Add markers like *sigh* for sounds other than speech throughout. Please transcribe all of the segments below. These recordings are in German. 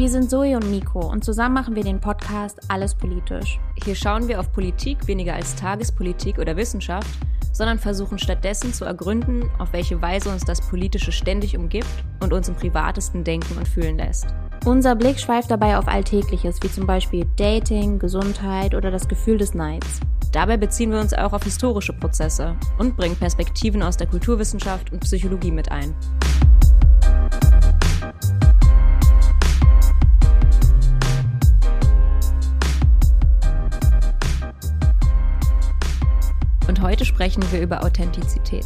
Wir sind Zoe und Nico und zusammen machen wir den Podcast Alles Politisch. Hier schauen wir auf Politik weniger als Tagespolitik oder Wissenschaft, sondern versuchen stattdessen zu ergründen, auf welche Weise uns das Politische ständig umgibt und uns im privatesten denken und fühlen lässt. Unser Blick schweift dabei auf Alltägliches, wie zum Beispiel Dating, Gesundheit oder das Gefühl des Neids. Dabei beziehen wir uns auch auf historische Prozesse und bringen Perspektiven aus der Kulturwissenschaft und Psychologie mit ein. Heute sprechen wir über Authentizität.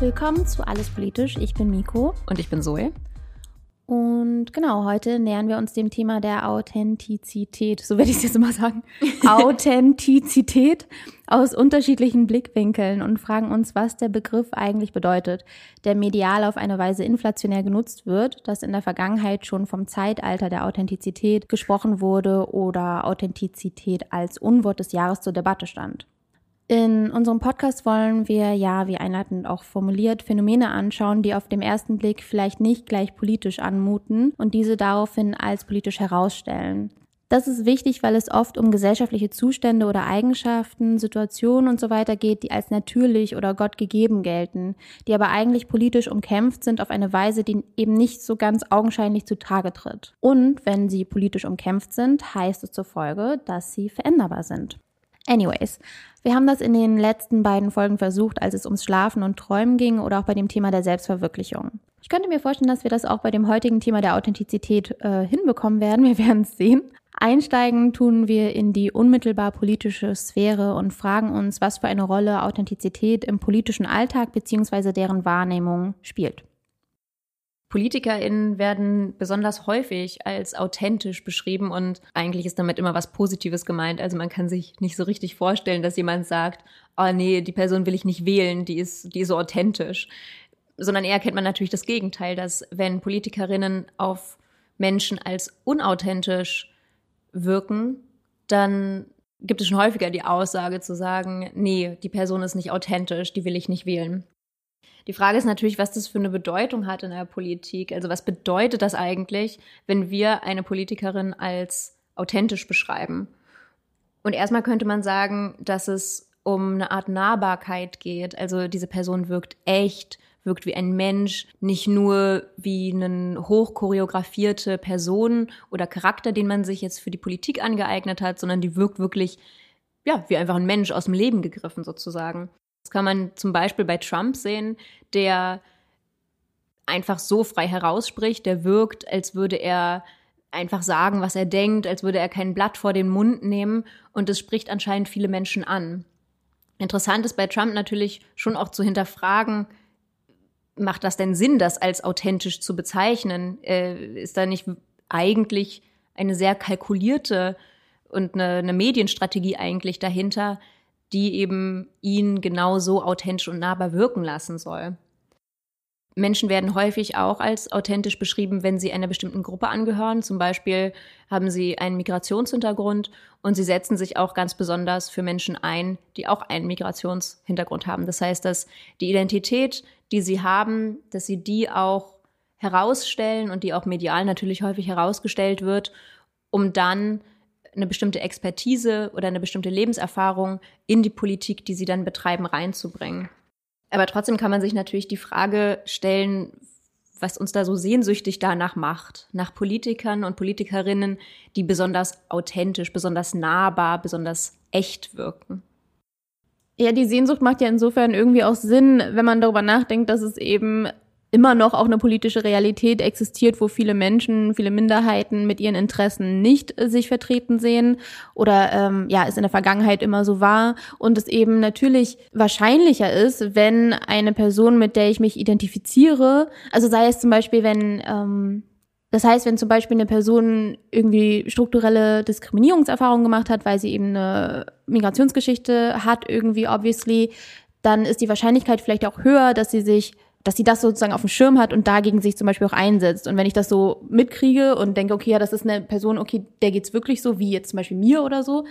Willkommen zu Alles Politisch. Ich bin Miko. Und ich bin Zoe. Und genau, heute nähern wir uns dem Thema der Authentizität, so werde ich es jetzt immer sagen, *laughs* Authentizität aus unterschiedlichen Blickwinkeln und fragen uns, was der Begriff eigentlich bedeutet, der medial auf eine Weise inflationär genutzt wird, dass in der Vergangenheit schon vom Zeitalter der Authentizität gesprochen wurde oder Authentizität als Unwort des Jahres zur Debatte stand. In unserem Podcast wollen wir ja, wie einleitend auch formuliert, Phänomene anschauen, die auf dem ersten Blick vielleicht nicht gleich politisch anmuten und diese daraufhin als politisch herausstellen. Das ist wichtig, weil es oft um gesellschaftliche Zustände oder Eigenschaften, Situationen und so weiter geht, die als natürlich oder Gott gegeben gelten, die aber eigentlich politisch umkämpft sind auf eine Weise, die eben nicht so ganz augenscheinlich zutage tritt. Und wenn sie politisch umkämpft sind, heißt es zur Folge, dass sie veränderbar sind. Anyways, wir haben das in den letzten beiden Folgen versucht, als es ums Schlafen und Träumen ging oder auch bei dem Thema der Selbstverwirklichung. Ich könnte mir vorstellen, dass wir das auch bei dem heutigen Thema der Authentizität äh, hinbekommen werden. Wir werden es sehen. Einsteigen tun wir in die unmittelbar politische Sphäre und fragen uns, was für eine Rolle Authentizität im politischen Alltag bzw. deren Wahrnehmung spielt. PolitikerInnen werden besonders häufig als authentisch beschrieben und eigentlich ist damit immer was Positives gemeint. Also man kann sich nicht so richtig vorstellen, dass jemand sagt, oh nee, die Person will ich nicht wählen, die ist, die ist so authentisch. Sondern eher kennt man natürlich das Gegenteil, dass wenn Politikerinnen auf Menschen als unauthentisch wirken, dann gibt es schon häufiger die Aussage zu sagen, nee, die Person ist nicht authentisch, die will ich nicht wählen. Die Frage ist natürlich, was das für eine Bedeutung hat in der Politik. Also was bedeutet das eigentlich, wenn wir eine Politikerin als authentisch beschreiben? Und erstmal könnte man sagen, dass es um eine Art Nahbarkeit geht. Also diese Person wirkt echt, wirkt wie ein Mensch, nicht nur wie eine hochchoreografierte Person oder Charakter, den man sich jetzt für die Politik angeeignet hat, sondern die wirkt wirklich, ja, wie einfach ein Mensch aus dem Leben gegriffen sozusagen. Das kann man zum Beispiel bei Trump sehen, der einfach so frei herausspricht, der wirkt, als würde er einfach sagen, was er denkt, als würde er kein Blatt vor den Mund nehmen und es spricht anscheinend viele Menschen an. Interessant ist bei Trump natürlich schon auch zu hinterfragen, macht das denn Sinn, das als authentisch zu bezeichnen? Äh, ist da nicht eigentlich eine sehr kalkulierte und eine, eine Medienstrategie eigentlich dahinter, die eben ihn genauso authentisch und nahbar wirken lassen soll. Menschen werden häufig auch als authentisch beschrieben, wenn sie einer bestimmten Gruppe angehören. Zum Beispiel haben sie einen Migrationshintergrund und sie setzen sich auch ganz besonders für Menschen ein, die auch einen Migrationshintergrund haben. Das heißt, dass die Identität, die sie haben, dass sie die auch herausstellen und die auch medial natürlich häufig herausgestellt wird, um dann eine bestimmte Expertise oder eine bestimmte Lebenserfahrung in die Politik, die sie dann betreiben, reinzubringen. Aber trotzdem kann man sich natürlich die Frage stellen, was uns da so sehnsüchtig danach macht, nach Politikern und Politikerinnen, die besonders authentisch, besonders nahbar, besonders echt wirken. Ja, die Sehnsucht macht ja insofern irgendwie auch Sinn, wenn man darüber nachdenkt, dass es eben immer noch auch eine politische Realität existiert, wo viele Menschen, viele Minderheiten mit ihren Interessen nicht äh, sich vertreten sehen oder ähm, ja, es in der Vergangenheit immer so war und es eben natürlich wahrscheinlicher ist, wenn eine Person, mit der ich mich identifiziere, also sei es zum Beispiel, wenn ähm, das heißt, wenn zum Beispiel eine Person irgendwie strukturelle Diskriminierungserfahrungen gemacht hat, weil sie eben eine Migrationsgeschichte hat, irgendwie obviously, dann ist die Wahrscheinlichkeit vielleicht auch höher, dass sie sich dass sie das sozusagen auf dem Schirm hat und dagegen sich zum Beispiel auch einsetzt. Und wenn ich das so mitkriege und denke, okay, ja, das ist eine Person, okay, der geht's wirklich so, wie jetzt zum Beispiel mir oder so,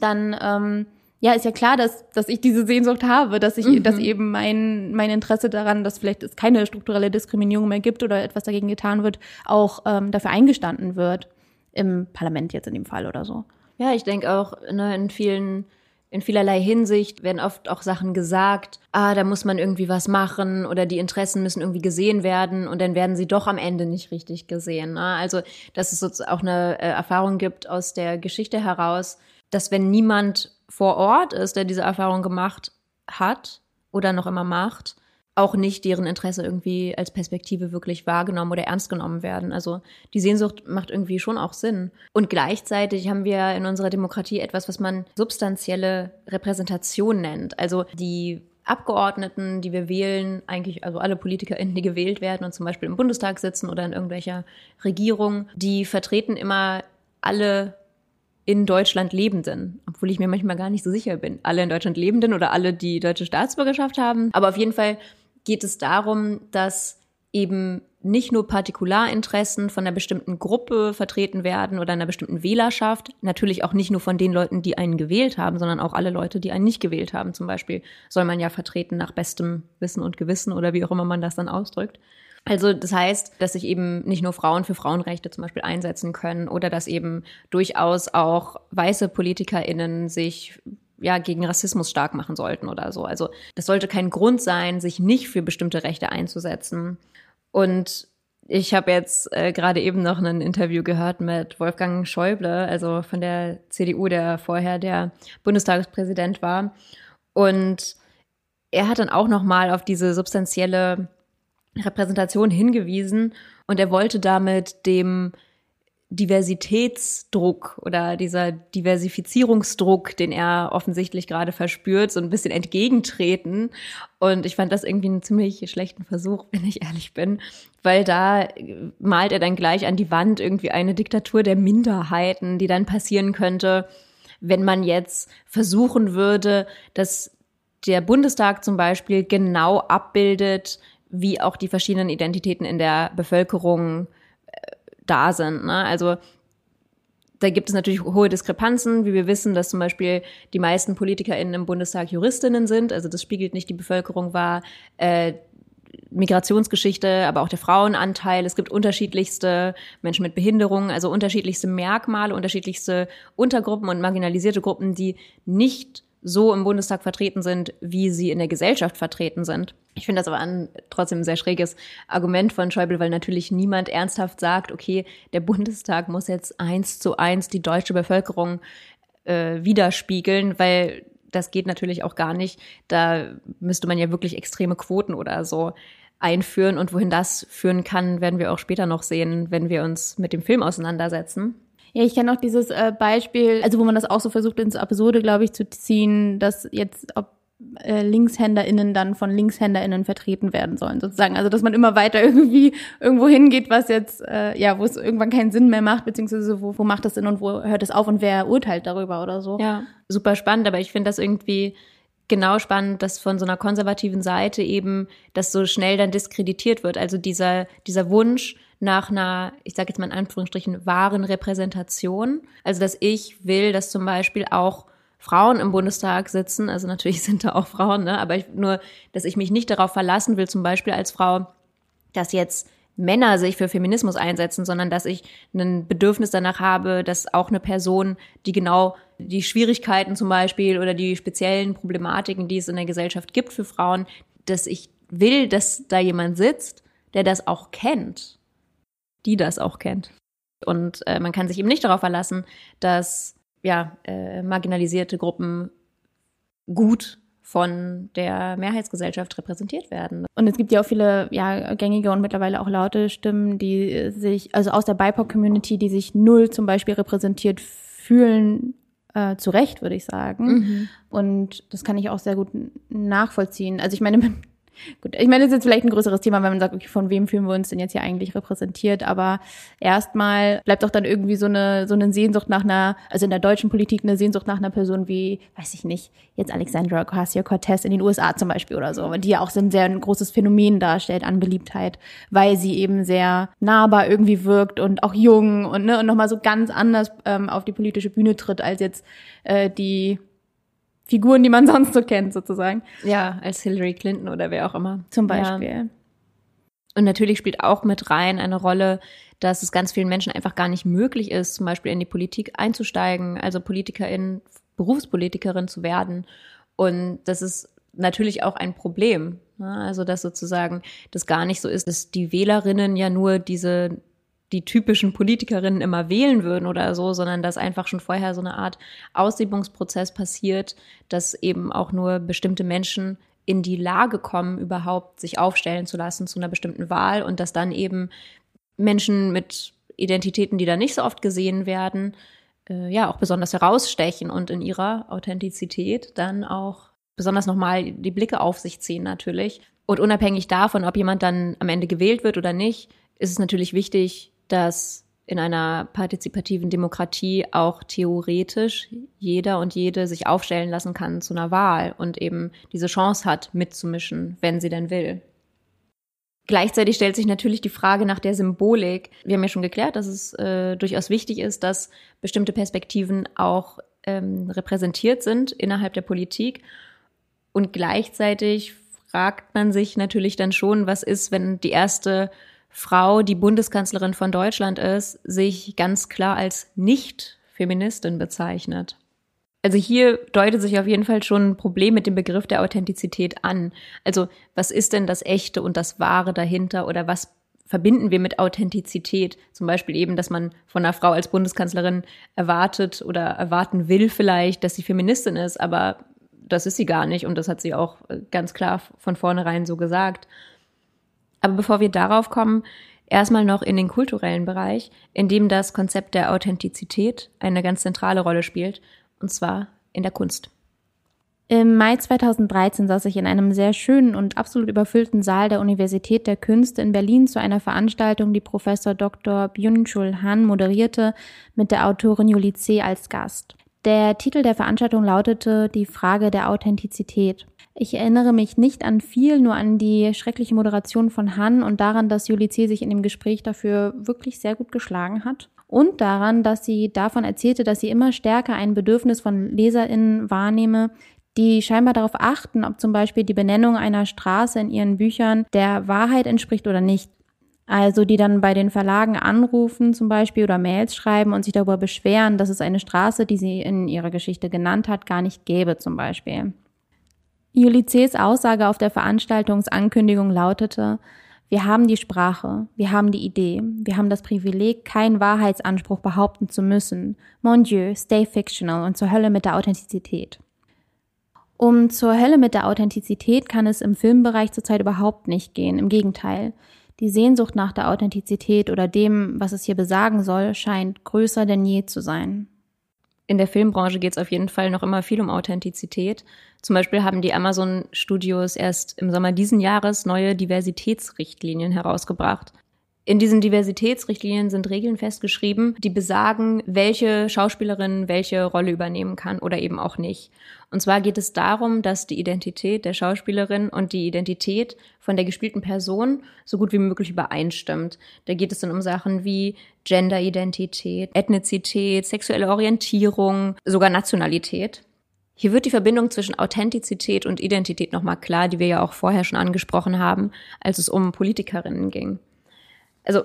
dann ähm, ja, ist ja klar, dass, dass ich diese Sehnsucht habe, dass ich, Mhm. dass eben mein, mein Interesse daran, dass vielleicht es keine strukturelle Diskriminierung mehr gibt oder etwas dagegen getan wird, auch ähm, dafür eingestanden wird. Im Parlament jetzt in dem Fall oder so. Ja, ich denke auch, ne, in vielen, in vielerlei Hinsicht werden oft auch Sachen gesagt, ah, da muss man irgendwie was machen oder die Interessen müssen irgendwie gesehen werden und dann werden sie doch am Ende nicht richtig gesehen. Ne? Also, dass es sozusagen auch eine äh, Erfahrung gibt aus der Geschichte heraus, dass wenn niemand vor Ort ist, der diese Erfahrung gemacht hat oder noch immer macht, auch nicht deren Interesse irgendwie als Perspektive wirklich wahrgenommen oder ernst genommen werden. Also die Sehnsucht macht irgendwie schon auch Sinn. Und gleichzeitig haben wir in unserer Demokratie etwas, was man substanzielle Repräsentation nennt. Also die Abgeordneten, die wir wählen, eigentlich also alle PolitikerInnen, die gewählt werden und zum Beispiel im Bundestag sitzen oder in irgendwelcher Regierung, die vertreten immer alle in Deutschland Lebenden, obwohl ich mir manchmal gar nicht so sicher bin. Alle in Deutschland Lebenden oder alle, die deutsche Staatsbürgerschaft haben. Aber auf jeden Fall geht es darum, dass eben nicht nur Partikularinteressen von einer bestimmten Gruppe vertreten werden oder einer bestimmten Wählerschaft, natürlich auch nicht nur von den Leuten, die einen gewählt haben, sondern auch alle Leute, die einen nicht gewählt haben. Zum Beispiel soll man ja vertreten nach bestem Wissen und Gewissen oder wie auch immer man das dann ausdrückt. Also das heißt, dass sich eben nicht nur Frauen für Frauenrechte zum Beispiel einsetzen können oder dass eben durchaus auch weiße PolitikerInnen sich ja gegen Rassismus stark machen sollten oder so. Also das sollte kein Grund sein, sich nicht für bestimmte Rechte einzusetzen. Und ich habe jetzt äh, gerade eben noch ein Interview gehört mit Wolfgang Schäuble, also von der CDU, der vorher der Bundestagspräsident war. Und er hat dann auch noch mal auf diese substanzielle Repräsentation hingewiesen und er wollte damit dem Diversitätsdruck oder dieser Diversifizierungsdruck, den er offensichtlich gerade verspürt, so ein bisschen entgegentreten. Und ich fand das irgendwie einen ziemlich schlechten Versuch, wenn ich ehrlich bin, weil da malt er dann gleich an die Wand irgendwie eine Diktatur der Minderheiten, die dann passieren könnte, wenn man jetzt versuchen würde, dass der Bundestag zum Beispiel genau abbildet, wie auch die verschiedenen Identitäten in der Bevölkerung äh, da sind. Ne? Also da gibt es natürlich hohe Diskrepanzen, wie wir wissen, dass zum Beispiel die meisten PolitikerInnen im Bundestag Juristinnen sind. Also das spiegelt nicht die Bevölkerung wahr. Äh, Migrationsgeschichte, aber auch der Frauenanteil. Es gibt unterschiedlichste Menschen mit Behinderungen, also unterschiedlichste Merkmale, unterschiedlichste Untergruppen und marginalisierte Gruppen, die nicht so im Bundestag vertreten sind, wie sie in der Gesellschaft vertreten sind. Ich finde das aber ein trotzdem ein sehr schräges Argument von Schäuble, weil natürlich niemand ernsthaft sagt, okay, der Bundestag muss jetzt eins zu eins die deutsche Bevölkerung äh, widerspiegeln, weil das geht natürlich auch gar nicht. Da müsste man ja wirklich extreme Quoten oder so einführen. Und wohin das führen kann, werden wir auch später noch sehen, wenn wir uns mit dem Film auseinandersetzen. Ja, ich kenne auch dieses äh, Beispiel, also wo man das auch so versucht ins Absurde, glaube ich, zu ziehen, dass jetzt ob äh, LinkshänderInnen dann von LinkshänderInnen vertreten werden sollen, sozusagen. Also dass man immer weiter *laughs* irgendwie irgendwo hingeht, was jetzt, äh, ja, wo es irgendwann keinen Sinn mehr macht, beziehungsweise wo, wo macht das Sinn und wo hört es auf und wer urteilt darüber oder so. Ja, super spannend, aber ich finde das irgendwie genau spannend, dass von so einer konservativen Seite eben das so schnell dann diskreditiert wird. Also dieser, dieser Wunsch nach einer, ich sage jetzt mal in Anführungsstrichen, wahren Repräsentation. Also dass ich will, dass zum Beispiel auch Frauen im Bundestag sitzen, also natürlich *laughs* sind da auch Frauen, ne? aber ich, nur, dass ich mich nicht darauf verlassen will, zum Beispiel als Frau, dass jetzt Männer sich für Feminismus einsetzen, sondern dass ich ein Bedürfnis danach habe, dass auch eine Person, die genau die Schwierigkeiten zum Beispiel oder die speziellen Problematiken, die es in der Gesellschaft gibt für Frauen, dass ich will, dass da jemand sitzt, der das auch kennt, die das auch kennt. Und äh, man kann sich eben nicht darauf verlassen, dass ja äh, marginalisierte Gruppen gut von der Mehrheitsgesellschaft repräsentiert werden. Und es gibt ja auch viele ja, gängige und mittlerweile auch laute Stimmen, die sich, also aus der BIPOC-Community, die sich null zum Beispiel repräsentiert fühlen, äh, zu Recht, würde ich sagen. Mhm. Und das kann ich auch sehr gut nachvollziehen. Also ich meine, Gut, ich meine, das ist jetzt vielleicht ein größeres Thema, wenn man sagt, okay, von wem fühlen wir uns denn jetzt hier eigentlich repräsentiert? Aber erstmal bleibt doch dann irgendwie so eine, so eine Sehnsucht nach einer, also in der deutschen Politik eine Sehnsucht nach einer Person wie, weiß ich nicht, jetzt Alexandra Ocasio-Cortez in den USA zum Beispiel oder so, die ja auch so ein sehr ein großes Phänomen darstellt an Beliebtheit, weil sie eben sehr nahbar irgendwie wirkt und auch jung und, ne, und nochmal so ganz anders ähm, auf die politische Bühne tritt als jetzt äh, die Figuren, die man *laughs* sonst so kennt, sozusagen. Ja, als Hillary Clinton oder wer auch immer. Zum Beispiel. Ja. Und natürlich spielt auch mit rein eine Rolle, dass es ganz vielen Menschen einfach gar nicht möglich ist, zum Beispiel in die Politik einzusteigen, also Politikerin, Berufspolitikerin zu werden. Und das ist natürlich auch ein Problem. Ne? Also, dass sozusagen das gar nicht so ist, dass die Wählerinnen ja nur diese die typischen Politikerinnen immer wählen würden oder so, sondern dass einfach schon vorher so eine Art Aussiebungsprozess passiert, dass eben auch nur bestimmte Menschen in die Lage kommen, überhaupt sich aufstellen zu lassen zu einer bestimmten Wahl und dass dann eben Menschen mit Identitäten, die da nicht so oft gesehen werden, äh, ja auch besonders herausstechen und in ihrer Authentizität dann auch besonders nochmal die Blicke auf sich ziehen natürlich. Und unabhängig davon, ob jemand dann am Ende gewählt wird oder nicht, ist es natürlich wichtig, dass in einer partizipativen Demokratie auch theoretisch jeder und jede sich aufstellen lassen kann zu einer Wahl und eben diese Chance hat, mitzumischen, wenn sie denn will. Gleichzeitig stellt sich natürlich die Frage nach der Symbolik. Wir haben ja schon geklärt, dass es äh, durchaus wichtig ist, dass bestimmte Perspektiven auch ähm, repräsentiert sind innerhalb der Politik. Und gleichzeitig fragt man sich natürlich dann schon, was ist, wenn die erste Frau, die Bundeskanzlerin von Deutschland ist, sich ganz klar als Nicht-Feministin bezeichnet. Also hier deutet sich auf jeden Fall schon ein Problem mit dem Begriff der Authentizität an. Also was ist denn das Echte und das Wahre dahinter oder was verbinden wir mit Authentizität? Zum Beispiel eben, dass man von einer Frau als Bundeskanzlerin erwartet oder erwarten will vielleicht, dass sie Feministin ist, aber das ist sie gar nicht und das hat sie auch ganz klar von vornherein so gesagt. Aber bevor wir darauf kommen, erstmal noch in den kulturellen Bereich, in dem das Konzept der Authentizität eine ganz zentrale Rolle spielt, und zwar in der Kunst. Im Mai 2013 saß ich in einem sehr schönen und absolut überfüllten Saal der Universität der Künste in Berlin zu einer Veranstaltung, die Professor Dr. Byung-Chul Han moderierte, mit der Autorin Julie C. als Gast. Der Titel der Veranstaltung lautete Die Frage der Authentizität. Ich erinnere mich nicht an viel, nur an die schreckliche Moderation von Han und daran, dass Julie C. sich in dem Gespräch dafür wirklich sehr gut geschlagen hat. Und daran, dass sie davon erzählte, dass sie immer stärker ein Bedürfnis von LeserInnen wahrnehme, die scheinbar darauf achten, ob zum Beispiel die Benennung einer Straße in ihren Büchern der Wahrheit entspricht oder nicht. Also die dann bei den Verlagen anrufen zum Beispiel oder Mails schreiben und sich darüber beschweren, dass es eine Straße, die sie in ihrer Geschichte genannt hat, gar nicht gäbe zum Beispiel. Julices Aussage auf der Veranstaltungsankündigung lautete, wir haben die Sprache, wir haben die Idee, wir haben das Privileg, keinen Wahrheitsanspruch behaupten zu müssen. Mon Dieu, stay fictional und zur Hölle mit der Authentizität. Um zur Hölle mit der Authentizität kann es im Filmbereich zurzeit überhaupt nicht gehen. Im Gegenteil. Die Sehnsucht nach der Authentizität oder dem, was es hier besagen soll, scheint größer denn je zu sein in der Filmbranche geht es auf jeden Fall noch immer viel um Authentizität. Zum Beispiel haben die Amazon Studios erst im Sommer diesen Jahres neue Diversitätsrichtlinien herausgebracht. In diesen Diversitätsrichtlinien sind Regeln festgeschrieben, die besagen, welche Schauspielerin welche Rolle übernehmen kann oder eben auch nicht. Und zwar geht es darum, dass die Identität der Schauspielerin und die Identität von der gespielten Person so gut wie möglich übereinstimmt. Da geht es dann um Sachen wie Genderidentität, Ethnizität, sexuelle Orientierung, sogar Nationalität. Hier wird die Verbindung zwischen Authentizität und Identität nochmal klar, die wir ja auch vorher schon angesprochen haben, als es um Politikerinnen ging also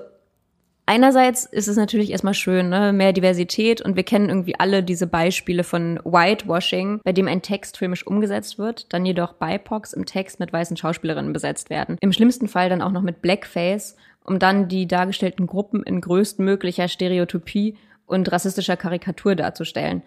einerseits ist es natürlich erstmal schön, ne? mehr Diversität und wir kennen irgendwie alle diese Beispiele von Whitewashing, bei dem ein Text filmisch umgesetzt wird, dann jedoch BIPOCs im Text mit weißen Schauspielerinnen besetzt werden. Im schlimmsten Fall dann auch noch mit Blackface, um dann die dargestellten Gruppen in größtmöglicher Stereotypie und rassistischer Karikatur darzustellen.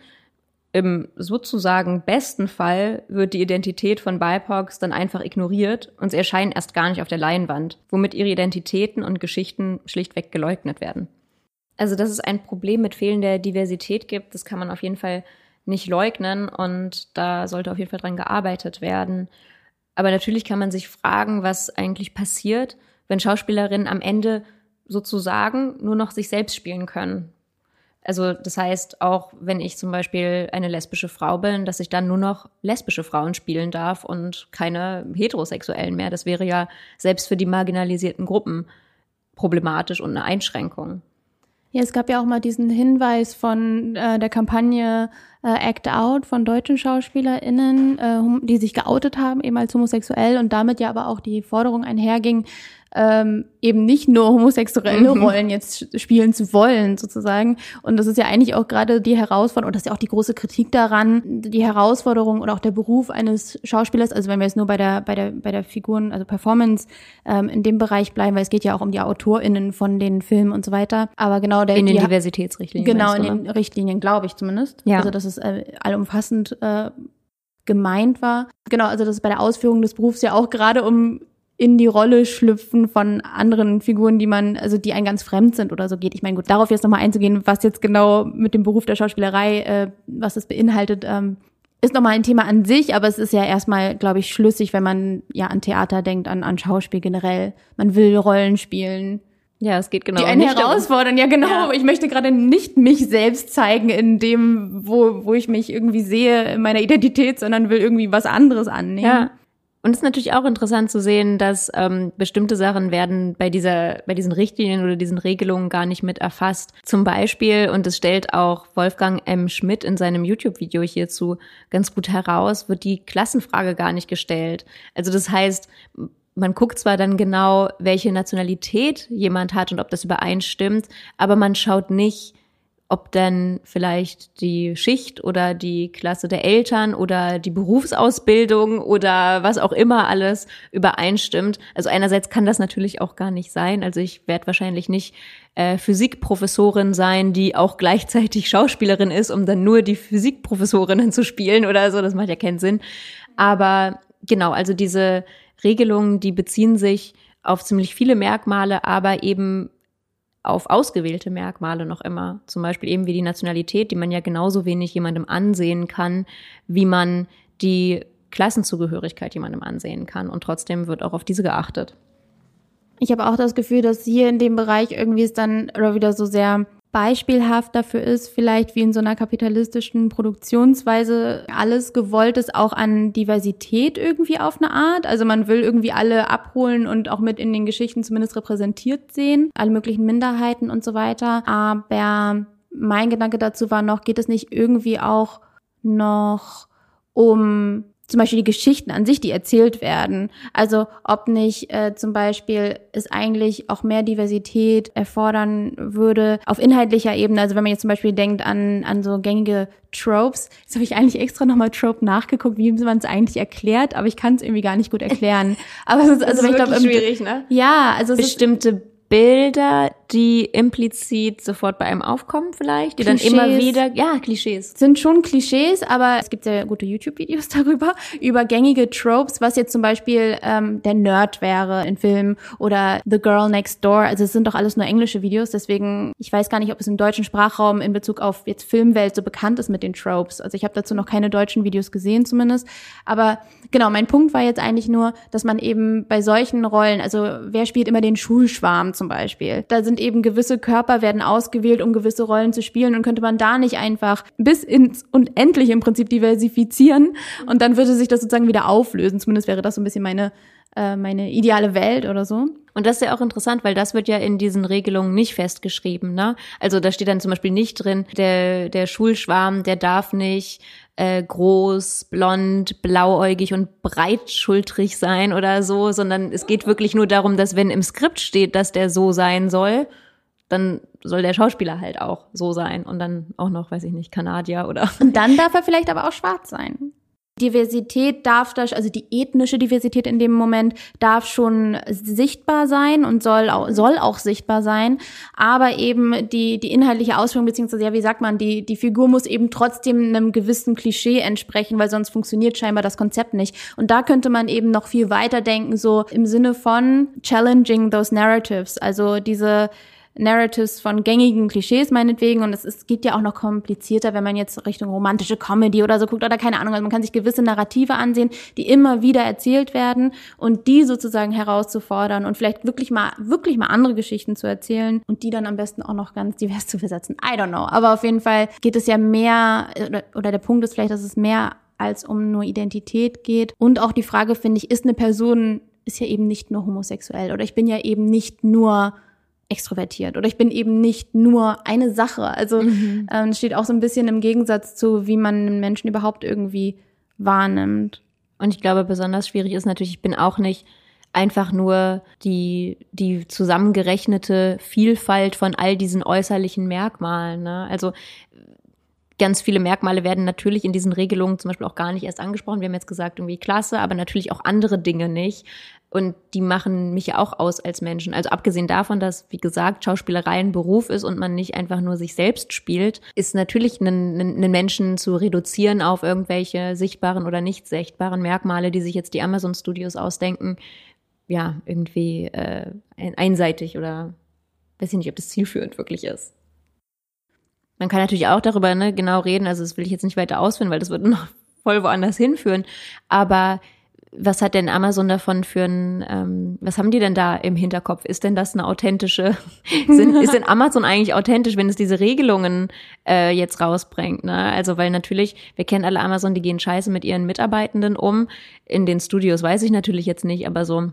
Im sozusagen besten Fall wird die Identität von BIPOCs dann einfach ignoriert und sie erscheinen erst gar nicht auf der Leinwand, womit ihre Identitäten und Geschichten schlichtweg geleugnet werden. Also, dass es ein Problem mit fehlender Diversität gibt, das kann man auf jeden Fall nicht leugnen und da sollte auf jeden Fall dran gearbeitet werden. Aber natürlich kann man sich fragen, was eigentlich passiert, wenn Schauspielerinnen am Ende sozusagen nur noch sich selbst spielen können also das heißt, auch wenn ich zum Beispiel eine lesbische Frau bin, dass ich dann nur noch lesbische Frauen spielen darf und keine heterosexuellen mehr. Das wäre ja selbst für die marginalisierten Gruppen problematisch und eine Einschränkung. Ja, es gab ja auch mal diesen Hinweis von äh, der Kampagne äh, Act Out von deutschen SchauspielerInnen, äh, die sich geoutet haben, eben als homosexuell und damit ja aber auch die Forderung einherging, ähm, eben nicht nur homosexuelle mhm. Rollen jetzt spielen zu wollen, sozusagen. Und das ist ja eigentlich auch gerade die Herausforderung, und das ist ja auch die große Kritik daran, die Herausforderung oder auch der Beruf eines Schauspielers, also wenn wir jetzt nur bei der, bei der, bei der Figuren, also Performance ähm, in dem Bereich bleiben, weil es geht ja auch um die AutorInnen von den Filmen und so weiter. Aber genau der. In den Diversitätsrichtlinien. Genau, in den Richtlinien, glaube ich zumindest. Ja. Also, dass es äh, allumfassend äh, gemeint war. Genau, also dass es bei der Ausführung des Berufs ja auch gerade um in die Rolle schlüpfen von anderen Figuren, die man, also die einen ganz fremd sind oder so geht. Ich meine, gut, darauf jetzt nochmal einzugehen, was jetzt genau mit dem Beruf der Schauspielerei, äh, was das beinhaltet, ähm, ist nochmal ein Thema an sich, aber es ist ja erstmal, glaube ich, schlüssig, wenn man ja an Theater denkt, an, an Schauspiel generell. Man will Rollen spielen. Ja, es geht genau. Die einen herausfordern, ja genau. Ja. Ich möchte gerade nicht mich selbst zeigen in dem, wo, wo ich mich irgendwie sehe in meiner Identität, sondern will irgendwie was anderes annehmen. Ja. Und es ist natürlich auch interessant zu sehen, dass ähm, bestimmte Sachen werden bei dieser, bei diesen Richtlinien oder diesen Regelungen gar nicht mit erfasst. Zum Beispiel, und es stellt auch Wolfgang M. Schmidt in seinem YouTube-Video hierzu ganz gut heraus, wird die Klassenfrage gar nicht gestellt. Also das heißt, man guckt zwar dann genau, welche Nationalität jemand hat und ob das übereinstimmt, aber man schaut nicht, ob denn vielleicht die Schicht oder die Klasse der Eltern oder die Berufsausbildung oder was auch immer alles übereinstimmt. Also einerseits kann das natürlich auch gar nicht sein. Also ich werde wahrscheinlich nicht äh, Physikprofessorin sein, die auch gleichzeitig Schauspielerin ist, um dann nur die Physikprofessorinnen zu spielen oder so. Das macht ja keinen Sinn. Aber genau, also diese Regelungen, die beziehen sich auf ziemlich viele Merkmale, aber eben auf ausgewählte Merkmale noch immer. Zum Beispiel eben wie die Nationalität, die man ja genauso wenig jemandem ansehen kann, wie man die Klassenzugehörigkeit jemandem ansehen kann. Und trotzdem wird auch auf diese geachtet. Ich habe auch das Gefühl, dass hier in dem Bereich irgendwie es dann oder wieder so sehr beispielhaft dafür ist, vielleicht wie in so einer kapitalistischen Produktionsweise alles gewollt ist, auch an Diversität irgendwie auf eine Art. Also man will irgendwie alle abholen und auch mit in den Geschichten zumindest repräsentiert sehen, alle möglichen Minderheiten und so weiter. Aber mein Gedanke dazu war noch, geht es nicht irgendwie auch noch um zum Beispiel die Geschichten an sich, die erzählt werden. Also ob nicht äh, zum Beispiel es eigentlich auch mehr Diversität erfordern würde auf inhaltlicher Ebene. Also wenn man jetzt zum Beispiel denkt an, an so gängige Tropes. Jetzt habe ich eigentlich extra nochmal Trope nachgeguckt, wie man es eigentlich erklärt, aber ich kann es irgendwie gar nicht gut erklären. *laughs* Aber es ist, also ist ich glaube, schwierig, ne? Ja, also bestimmte Bilder, die implizit sofort bei einem aufkommen vielleicht, die Klischees. dann immer wieder, ja, Klischees. Sind schon Klischees, aber es gibt sehr gute YouTube-Videos *laughs* darüber, über gängige Tropes, was jetzt zum Beispiel ähm, der Nerd wäre in Filmen oder The Girl Next Door. Also es sind doch alles nur englische Videos, deswegen, ich weiß gar nicht, ob es im deutschen Sprachraum in Bezug auf jetzt Filmwelt so bekannt ist mit den Tropes. Also ich habe dazu noch keine deutschen Videos gesehen zumindest. Aber genau, mein Punkt war jetzt eigentlich nur, dass man eben bei solchen Rollen, also wer spielt immer den Schulschwarm zum Beispiel. Da sind eben gewisse Körper werden ausgewählt, um gewisse Rollen zu spielen und könnte man da nicht einfach bis ins Unendliche im Prinzip diversifizieren und dann würde sich das sozusagen wieder auflösen. Zumindest wäre das so ein bisschen meine äh, meine ideale Welt oder so. Und das ist ja auch interessant, weil das wird ja in diesen Regelungen nicht festgeschrieben. Ne? Also da steht dann zum Beispiel nicht drin, der, der Schulschwarm, der darf nicht äh, groß, blond, blauäugig und breitschultrig sein oder so, sondern es geht wirklich nur darum, dass wenn im Skript steht, dass der so sein soll, dann soll der Schauspieler halt auch so sein und dann auch noch, weiß ich nicht, Kanadier oder. Und dann darf er vielleicht aber auch schwarz sein. Diversität darf das, also die ethnische Diversität in dem Moment darf schon sichtbar sein und soll auch, soll auch sichtbar sein, aber eben die, die inhaltliche Ausführung, beziehungsweise, ja, wie sagt man, die, die Figur muss eben trotzdem einem gewissen Klischee entsprechen, weil sonst funktioniert scheinbar das Konzept nicht. Und da könnte man eben noch viel weiter denken, so im Sinne von challenging those narratives, also diese, Narratives von gängigen Klischees meinetwegen. Und es, es geht ja auch noch komplizierter, wenn man jetzt Richtung romantische Comedy oder so guckt oder keine Ahnung, also man kann sich gewisse Narrative ansehen, die immer wieder erzählt werden und die sozusagen herauszufordern und vielleicht wirklich mal wirklich mal andere Geschichten zu erzählen und die dann am besten auch noch ganz divers zu besetzen. I don't know, aber auf jeden Fall geht es ja mehr oder, oder der Punkt ist vielleicht, dass es mehr als um nur Identität geht. Und auch die Frage finde ich, ist eine Person ist ja eben nicht nur homosexuell oder ich bin ja eben nicht nur extrovertiert oder ich bin eben nicht nur eine Sache. Also mhm. ähm, steht auch so ein bisschen im Gegensatz zu, wie man einen Menschen überhaupt irgendwie wahrnimmt. Und ich glaube, besonders schwierig ist natürlich, ich bin auch nicht einfach nur die, die zusammengerechnete Vielfalt von all diesen äußerlichen Merkmalen. Ne? Also ganz viele Merkmale werden natürlich in diesen Regelungen zum Beispiel auch gar nicht erst angesprochen. Wir haben jetzt gesagt, irgendwie Klasse, aber natürlich auch andere Dinge nicht. Und die machen mich ja auch aus als Menschen. Also abgesehen davon, dass, wie gesagt, Schauspielerei ein Beruf ist und man nicht einfach nur sich selbst spielt, ist natürlich einen, einen Menschen zu reduzieren auf irgendwelche sichtbaren oder nicht sichtbaren Merkmale, die sich jetzt die Amazon Studios ausdenken, ja, irgendwie äh, einseitig oder weiß ich nicht, ob das zielführend wirklich ist. Man kann natürlich auch darüber ne, genau reden, also das will ich jetzt nicht weiter ausführen, weil das wird *laughs* noch voll woanders hinführen. Aber was hat denn Amazon davon für ein, ähm, was haben die denn da im Hinterkopf? Ist denn das eine authentische, *laughs* sind, ist denn Amazon eigentlich authentisch, wenn es diese Regelungen äh, jetzt rausbringt? Ne? Also, weil natürlich, wir kennen alle Amazon, die gehen scheiße mit ihren Mitarbeitenden um. In den Studios weiß ich natürlich jetzt nicht, aber so,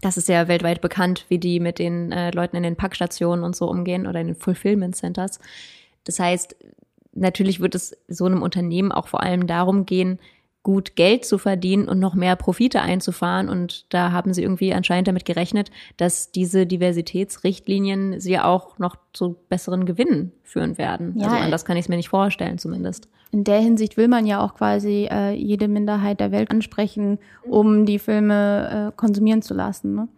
das ist ja weltweit bekannt, wie die mit den äh, Leuten in den Packstationen und so umgehen oder in den Fulfillment Centers. Das heißt, natürlich wird es so einem Unternehmen auch vor allem darum gehen, gut Geld zu verdienen und noch mehr Profite einzufahren. Und da haben sie irgendwie anscheinend damit gerechnet, dass diese Diversitätsrichtlinien sie auch noch zu besseren Gewinnen führen werden. Ja, also anders kann ich es mir nicht vorstellen, zumindest. In der Hinsicht will man ja auch quasi äh, jede Minderheit der Welt ansprechen, um die Filme äh, konsumieren zu lassen. Ne?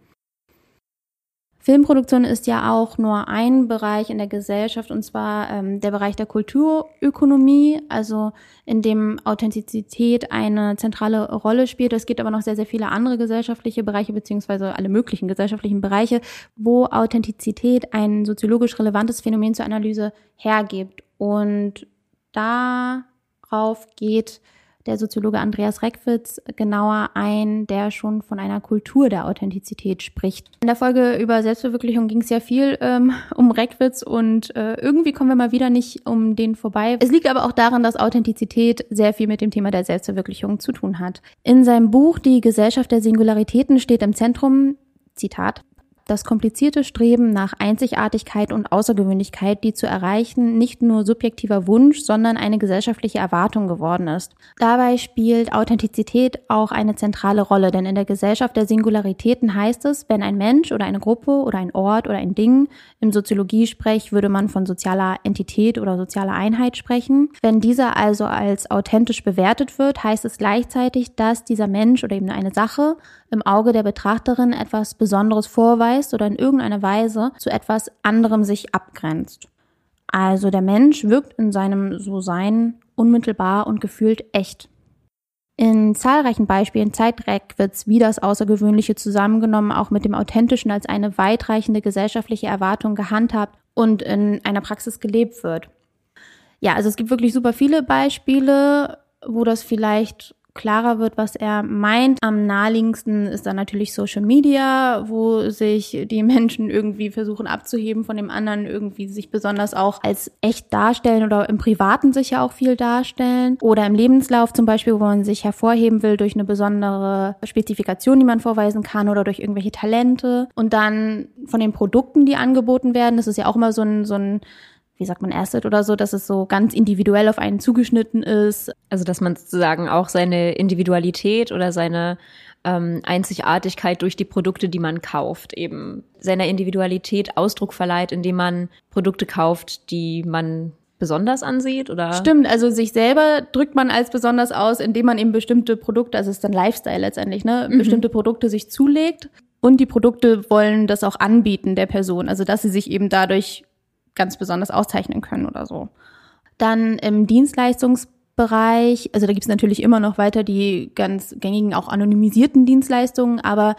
Filmproduktion ist ja auch nur ein Bereich in der Gesellschaft und zwar ähm, der Bereich der Kulturökonomie, also in dem Authentizität eine zentrale Rolle spielt. Es gibt aber noch sehr, sehr viele andere gesellschaftliche Bereiche beziehungsweise alle möglichen gesellschaftlichen Bereiche, wo Authentizität ein soziologisch relevantes Phänomen zur Analyse hergibt. Und darauf geht der Soziologe Andreas Reckwitz genauer ein, der schon von einer Kultur der Authentizität spricht. In der Folge über Selbstverwirklichung ging es ja viel ähm, um Reckwitz und äh, irgendwie kommen wir mal wieder nicht um den vorbei. Es liegt aber auch daran, dass Authentizität sehr viel mit dem Thema der Selbstverwirklichung zu tun hat. In seinem Buch Die Gesellschaft der Singularitäten steht im Zentrum, Zitat, das komplizierte Streben nach Einzigartigkeit und Außergewöhnlichkeit, die zu erreichen nicht nur subjektiver Wunsch, sondern eine gesellschaftliche Erwartung geworden ist. Dabei spielt Authentizität auch eine zentrale Rolle, denn in der Gesellschaft der Singularitäten heißt es, wenn ein Mensch oder eine Gruppe oder ein Ort oder ein Ding, im Soziologiesprech würde man von sozialer Entität oder sozialer Einheit sprechen. Wenn dieser also als authentisch bewertet wird, heißt es gleichzeitig, dass dieser Mensch oder eben eine Sache im Auge der Betrachterin etwas Besonderes vorweist oder in irgendeiner Weise zu etwas anderem sich abgrenzt. Also der Mensch wirkt in seinem So-Sein unmittelbar und gefühlt echt. In zahlreichen Beispielen zeigt Reckwitz, wie das Außergewöhnliche zusammengenommen auch mit dem Authentischen als eine weitreichende gesellschaftliche Erwartung gehandhabt und in einer Praxis gelebt wird. Ja, also es gibt wirklich super viele Beispiele, wo das vielleicht klarer wird, was er meint. Am naheliegendsten ist dann natürlich Social Media, wo sich die *laughs* Menschen irgendwie versuchen abzuheben von dem anderen, irgendwie sich besonders auch als echt darstellen oder im Privaten sich ja auch viel darstellen. Oder im Lebenslauf zum Beispiel, wo man sich hervorheben will durch eine besondere Spezifikation, die man vorweisen kann oder durch irgendwelche Talente. Und dann von den Produkten, die angeboten werden, das ist ja auch immer so ein, so ein wie sagt man, Asset oder so, dass es so ganz individuell auf einen zugeschnitten ist. Also dass man sozusagen auch seine Individualität oder seine ähm, Einzigartigkeit durch die Produkte, die man kauft, eben seiner Individualität Ausdruck verleiht, indem man Produkte kauft, die man besonders ansieht oder? Stimmt, also sich selber drückt man als besonders aus, indem man eben bestimmte Produkte, also es ist dann Lifestyle letztendlich, ne, mhm. bestimmte Produkte sich zulegt und die Produkte wollen das auch anbieten der Person, also dass sie sich eben dadurch ganz besonders auszeichnen können oder so. Dann im Dienstleistungsbereich, also da gibt es natürlich immer noch weiter die ganz gängigen, auch anonymisierten Dienstleistungen, aber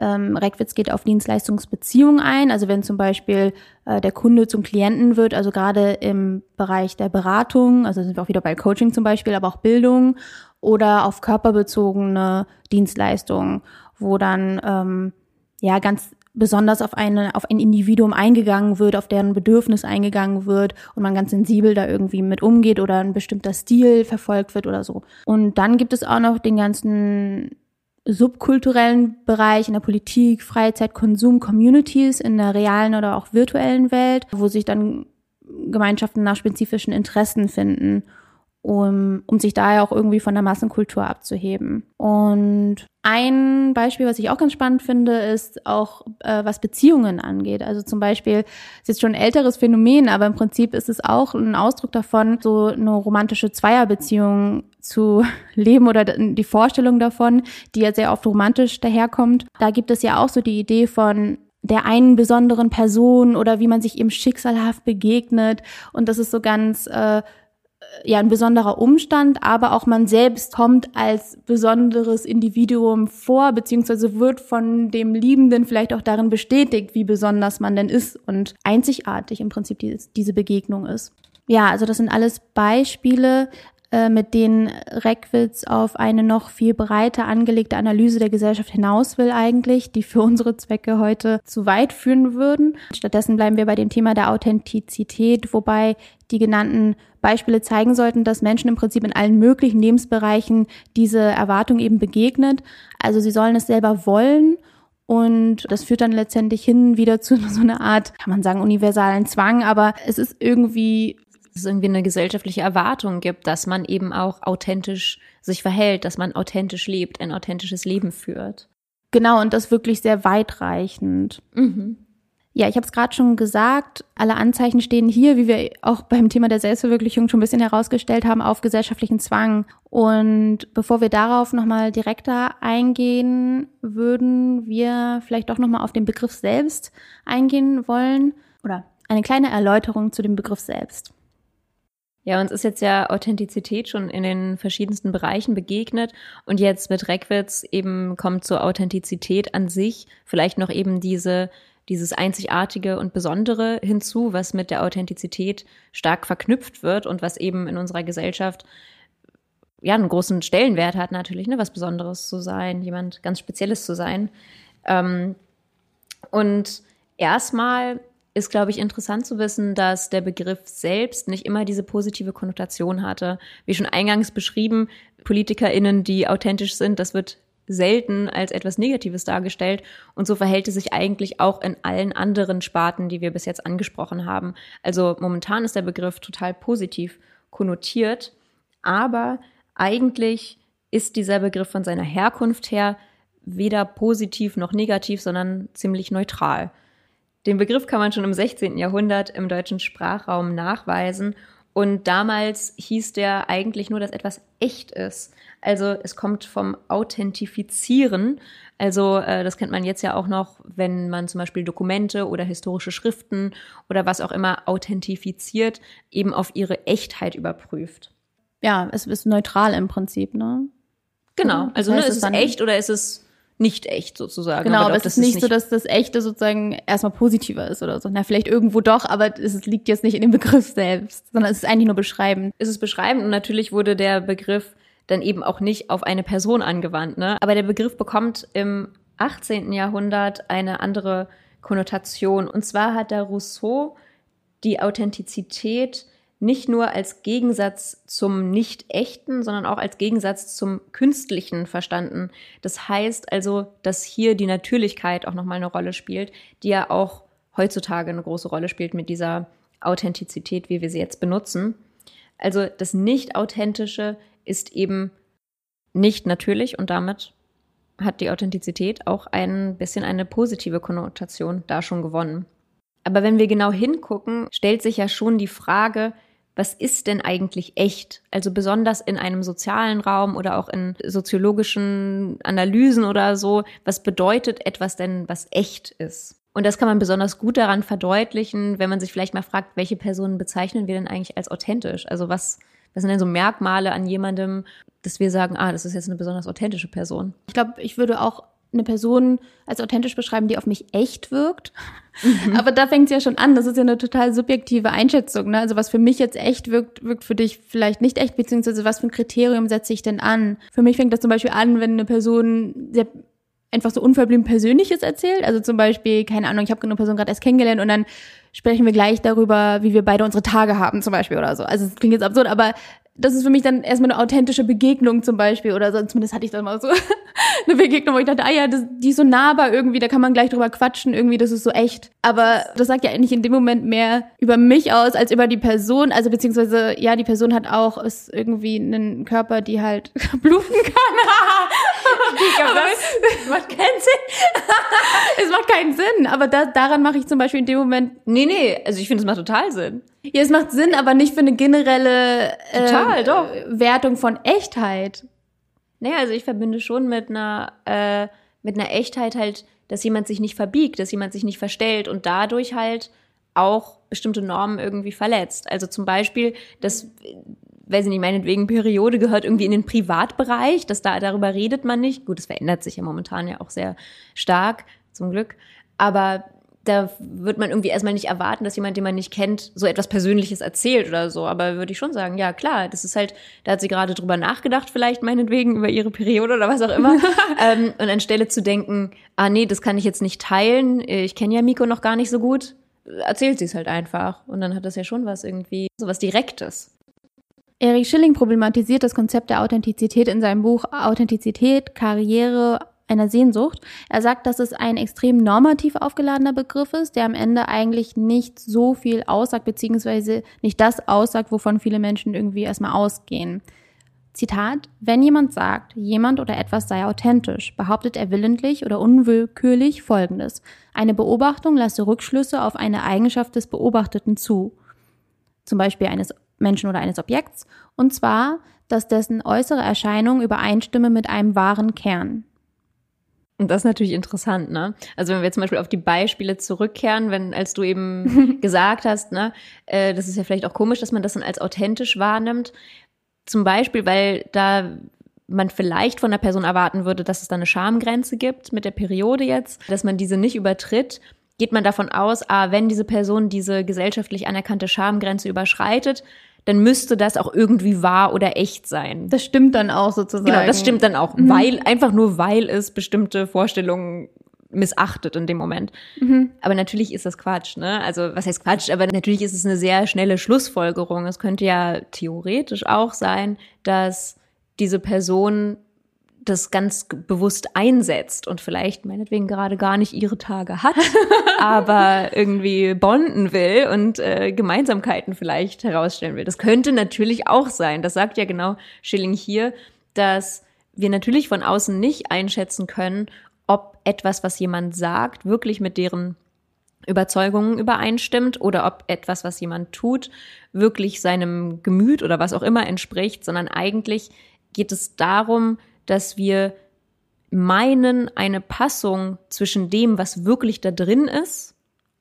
ähm, Reckwitz geht auf Dienstleistungsbeziehungen ein. Also wenn zum Beispiel äh, der Kunde zum Klienten wird, also gerade im Bereich der Beratung, also sind wir auch wieder bei Coaching zum Beispiel, aber auch Bildung oder auf körperbezogene Dienstleistungen, wo dann ähm, ja ganz besonders auf eine, auf ein Individuum eingegangen wird, auf deren Bedürfnis eingegangen wird und man ganz sensibel da irgendwie mit umgeht oder ein bestimmter Stil verfolgt wird oder so. Und dann gibt es auch noch den ganzen subkulturellen Bereich, in der Politik, Freizeit, Konsum, Communities, in der realen oder auch virtuellen Welt, wo sich dann Gemeinschaften nach spezifischen Interessen finden um, um sich daher auch irgendwie von der Massenkultur abzuheben. Und ein Beispiel, was ich auch ganz spannend finde, ist auch, äh, was Beziehungen angeht. Also zum Beispiel, ist jetzt schon ein älteres Phänomen, aber im Prinzip ist es auch ein Ausdruck davon, so eine romantische Zweierbeziehung zu *laughs* leben oder die Vorstellung davon, die ja sehr oft romantisch daherkommt. Da gibt es ja auch so die Idee von der einen besonderen Person oder wie man sich eben schicksalhaft begegnet. Und das ist so ganz äh, ja ein besonderer Umstand, aber auch man selbst kommt als besonderes Individuum vor, beziehungsweise wird von dem Liebenden vielleicht auch darin bestätigt, wie besonders man denn ist und einzigartig im Prinzip die, diese Begegnung ist. Ja, also das sind alles Beispiele, äh, mit denen Reckwitz auf eine noch viel breiter angelegte Analyse der Gesellschaft hinaus will eigentlich, die für unsere Zwecke heute zu weit führen würden. Stattdessen bleiben wir bei dem Thema der Authentizität, wobei die genannten Beispiele zeigen sollten, dass Menschen im Prinzip in allen möglichen Lebensbereichen diese Erwartung eben begegnet. Also sie sollen es selber wollen und das führt dann letztendlich hin wieder zu *laughs* so einer Art, kann man sagen, universalen Zwang, aber es ist irgendwie es irgendwie eine gesellschaftliche Erwartung gibt, dass man eben auch authentisch sich verhält, dass man authentisch lebt, ein authentisches Leben führt. Genau, und das wirklich sehr weitreichend. Mhm. Ja, ich habe es gerade schon gesagt, alle Anzeichen stehen hier, wie wir auch beim Thema der Selbstverwirklichung schon ein bisschen herausgestellt haben, auf gesellschaftlichen Zwang. Und bevor wir darauf nochmal direkter eingehen, würden wir vielleicht doch nochmal auf den Begriff selbst eingehen wollen oder eine kleine Erläuterung zu dem Begriff selbst. Ja, uns ist jetzt ja Authentizität schon in den verschiedensten Bereichen begegnet und jetzt mit Reckwitz eben kommt zur Authentizität an sich vielleicht noch eben diese dieses Einzigartige und Besondere hinzu, was mit der Authentizität stark verknüpft wird und was eben in unserer Gesellschaft ja einen großen Stellenwert hat natürlich, ne, was Besonderes zu sein, jemand ganz Spezielles zu sein. Ähm, und erstmal ist, glaube ich, interessant zu wissen, dass der Begriff selbst nicht immer diese positive Konnotation hatte. Wie schon eingangs beschrieben, PolitikerInnen, die authentisch sind, das wird selten als etwas Negatives dargestellt. Und so verhält es sich eigentlich auch in allen anderen Sparten, die wir bis jetzt angesprochen haben. Also momentan ist der Begriff total positiv konnotiert, aber eigentlich ist dieser Begriff von seiner Herkunft her weder positiv noch negativ, sondern ziemlich neutral. Den Begriff kann man schon im 16. Jahrhundert im deutschen Sprachraum nachweisen. Und damals hieß der eigentlich nur, dass etwas echt ist. Also es kommt vom Authentifizieren. Also äh, das kennt man jetzt ja auch noch, wenn man zum Beispiel Dokumente oder historische Schriften oder was auch immer authentifiziert, eben auf ihre Echtheit überprüft. Ja, es ist neutral im Prinzip, ne? Genau. Also ne, ist es echt oder ist es nicht echt sozusagen. Genau, aber, aber es ist nicht so, dass das Echte sozusagen erstmal positiver ist oder so. Na, vielleicht irgendwo doch, aber es liegt jetzt nicht in dem Begriff selbst, sondern es ist eigentlich nur beschreibend. Es ist beschreibend und natürlich wurde der Begriff dann eben auch nicht auf eine Person angewandt. Ne? Aber der Begriff bekommt im 18. Jahrhundert eine andere Konnotation. Und zwar hat der Rousseau die Authentizität nicht nur als Gegensatz zum Nicht-Echten, sondern auch als Gegensatz zum Künstlichen verstanden. Das heißt also, dass hier die Natürlichkeit auch nochmal eine Rolle spielt, die ja auch heutzutage eine große Rolle spielt mit dieser Authentizität, wie wir sie jetzt benutzen. Also das Nicht-Authentische ist eben nicht natürlich und damit hat die Authentizität auch ein bisschen eine positive Konnotation da schon gewonnen. Aber wenn wir genau hingucken, stellt sich ja schon die Frage, was ist denn eigentlich echt? Also besonders in einem sozialen Raum oder auch in soziologischen Analysen oder so, was bedeutet etwas denn, was echt ist? Und das kann man besonders gut daran verdeutlichen, wenn man sich vielleicht mal fragt, welche Personen bezeichnen wir denn eigentlich als authentisch? Also was, was sind denn so Merkmale an jemandem, dass wir sagen, ah, das ist jetzt eine besonders authentische Person? Ich glaube, ich würde auch eine Person als authentisch beschreiben, die auf mich echt wirkt. Mhm. Aber da fängt es ja schon an. Das ist ja eine total subjektive Einschätzung. Ne? Also was für mich jetzt echt wirkt, wirkt für dich vielleicht nicht echt, beziehungsweise was für ein Kriterium setze ich denn an? Für mich fängt das zum Beispiel an, wenn eine Person sehr einfach so unverblieben Persönliches erzählt. Also zum Beispiel, keine Ahnung, ich habe eine Person gerade erst kennengelernt und dann sprechen wir gleich darüber, wie wir beide unsere Tage haben zum Beispiel oder so. Also es klingt jetzt absurd, aber das ist für mich dann erstmal eine authentische Begegnung zum Beispiel oder so. Zumindest hatte ich dann mal so *laughs* eine Begegnung, wo ich dachte, ah ja, das, die ist so nahbar irgendwie, da kann man gleich drüber quatschen, irgendwie, das ist so echt. Aber das sagt ja eigentlich in dem Moment mehr über mich aus als über die Person. Also beziehungsweise, ja, die Person hat auch ist irgendwie einen Körper, die halt *laughs* bluten kann. *laughs* aber das *laughs* macht keinen Sinn. es macht keinen Sinn, aber da, daran mache ich zum Beispiel in dem Moment. Nee, nee, also ich finde, es macht total Sinn. Ja, es macht Sinn, aber nicht für eine generelle Total, äh, doch. Wertung von Echtheit. Naja, also ich verbinde schon mit einer, äh, mit einer Echtheit halt, dass jemand sich nicht verbiegt, dass jemand sich nicht verstellt und dadurch halt auch bestimmte Normen irgendwie verletzt. Also zum Beispiel, dass, weiß ich nicht, meinetwegen Periode gehört irgendwie in den Privatbereich, dass da darüber redet man nicht. Gut, das verändert sich ja momentan ja auch sehr stark, zum Glück. Aber da wird man irgendwie erstmal nicht erwarten, dass jemand, den man nicht kennt, so etwas Persönliches erzählt oder so. Aber würde ich schon sagen, ja klar, das ist halt, da hat sie gerade drüber nachgedacht, vielleicht meinetwegen über ihre Periode oder was auch immer. *laughs* ähm, und anstelle zu denken, ah nee, das kann ich jetzt nicht teilen, ich kenne ja Miko noch gar nicht so gut, erzählt sie es halt einfach. Und dann hat das ja schon was irgendwie, so was Direktes. Erich Schilling problematisiert das Konzept der Authentizität in seinem Buch Authentizität, Karriere, einer Sehnsucht. Er sagt, dass es ein extrem normativ aufgeladener Begriff ist, der am Ende eigentlich nicht so viel aussagt, beziehungsweise nicht das aussagt, wovon viele Menschen irgendwie erstmal ausgehen. Zitat, wenn jemand sagt, jemand oder etwas sei authentisch, behauptet er willentlich oder unwillkürlich Folgendes. Eine Beobachtung lasse Rückschlüsse auf eine Eigenschaft des Beobachteten zu. Zum Beispiel eines Menschen oder eines Objekts. Und zwar, dass dessen äußere Erscheinung übereinstimme mit einem wahren Kern. Und das ist natürlich interessant, ne? Also wenn wir zum Beispiel auf die Beispiele zurückkehren, wenn, als du eben *laughs* gesagt hast, ne, äh, das ist ja vielleicht auch komisch, dass man das dann als authentisch wahrnimmt. Zum Beispiel, weil da man vielleicht von der Person erwarten würde, dass es da eine Schamgrenze gibt mit der Periode jetzt, dass man diese nicht übertritt, geht man davon aus, ah, wenn diese Person diese gesellschaftlich anerkannte Schamgrenze überschreitet, dann müsste das auch irgendwie wahr oder echt sein. Das stimmt dann auch sozusagen. Genau, das stimmt dann auch, mhm. weil, einfach nur weil es bestimmte Vorstellungen missachtet in dem Moment. Mhm. Aber natürlich ist das Quatsch, ne? Also, was heißt Quatsch? Aber natürlich ist es eine sehr schnelle Schlussfolgerung. Es könnte ja theoretisch auch sein, dass diese Person das ganz bewusst einsetzt und vielleicht meinetwegen gerade gar nicht ihre Tage hat, *laughs* aber irgendwie bonden will und äh, Gemeinsamkeiten vielleicht herausstellen will. Das könnte natürlich auch sein. Das sagt ja genau Schilling hier, dass wir natürlich von außen nicht einschätzen können, ob etwas, was jemand sagt, wirklich mit deren Überzeugungen übereinstimmt oder ob etwas, was jemand tut, wirklich seinem Gemüt oder was auch immer entspricht, sondern eigentlich geht es darum, dass wir meinen, eine Passung zwischen dem, was wirklich da drin ist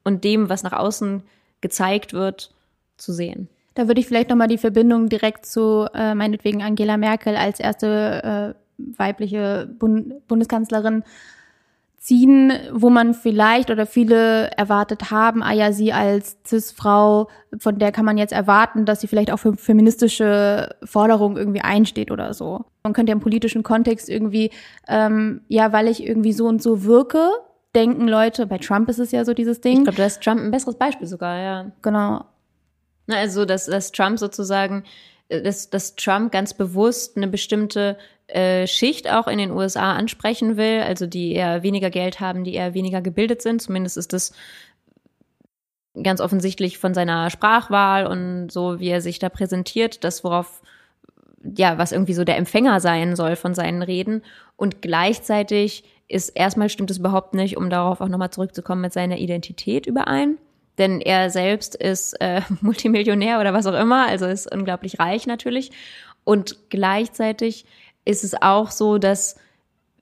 und dem, was nach außen gezeigt wird, zu sehen. Da würde ich vielleicht nochmal die Verbindung direkt zu äh, meinetwegen Angela Merkel als erste äh, weibliche Bund Bundeskanzlerin ziehen, wo man vielleicht oder viele erwartet haben, ah ja, sie als Cis-Frau, von der kann man jetzt erwarten, dass sie vielleicht auch für feministische Forderungen irgendwie einsteht oder so. Man könnte ja im politischen Kontext irgendwie, ähm, ja, weil ich irgendwie so und so wirke, denken Leute, bei Trump ist es ja so dieses Ding. Ich glaube, da ist Trump ein besseres Beispiel sogar, ja. Genau. Na, also, dass, dass Trump sozusagen, äh, dass, dass Trump ganz bewusst eine bestimmte äh, Schicht auch in den USA ansprechen will, also die eher weniger Geld haben, die eher weniger gebildet sind. Zumindest ist das ganz offensichtlich von seiner Sprachwahl und so, wie er sich da präsentiert, das worauf ja, was irgendwie so der Empfänger sein soll von seinen Reden. Und gleichzeitig ist erstmal stimmt es überhaupt nicht, um darauf auch nochmal zurückzukommen, mit seiner Identität überein. Denn er selbst ist äh, *laughs* Multimillionär oder was auch immer, also ist unglaublich reich natürlich. Und gleichzeitig ist es auch so, dass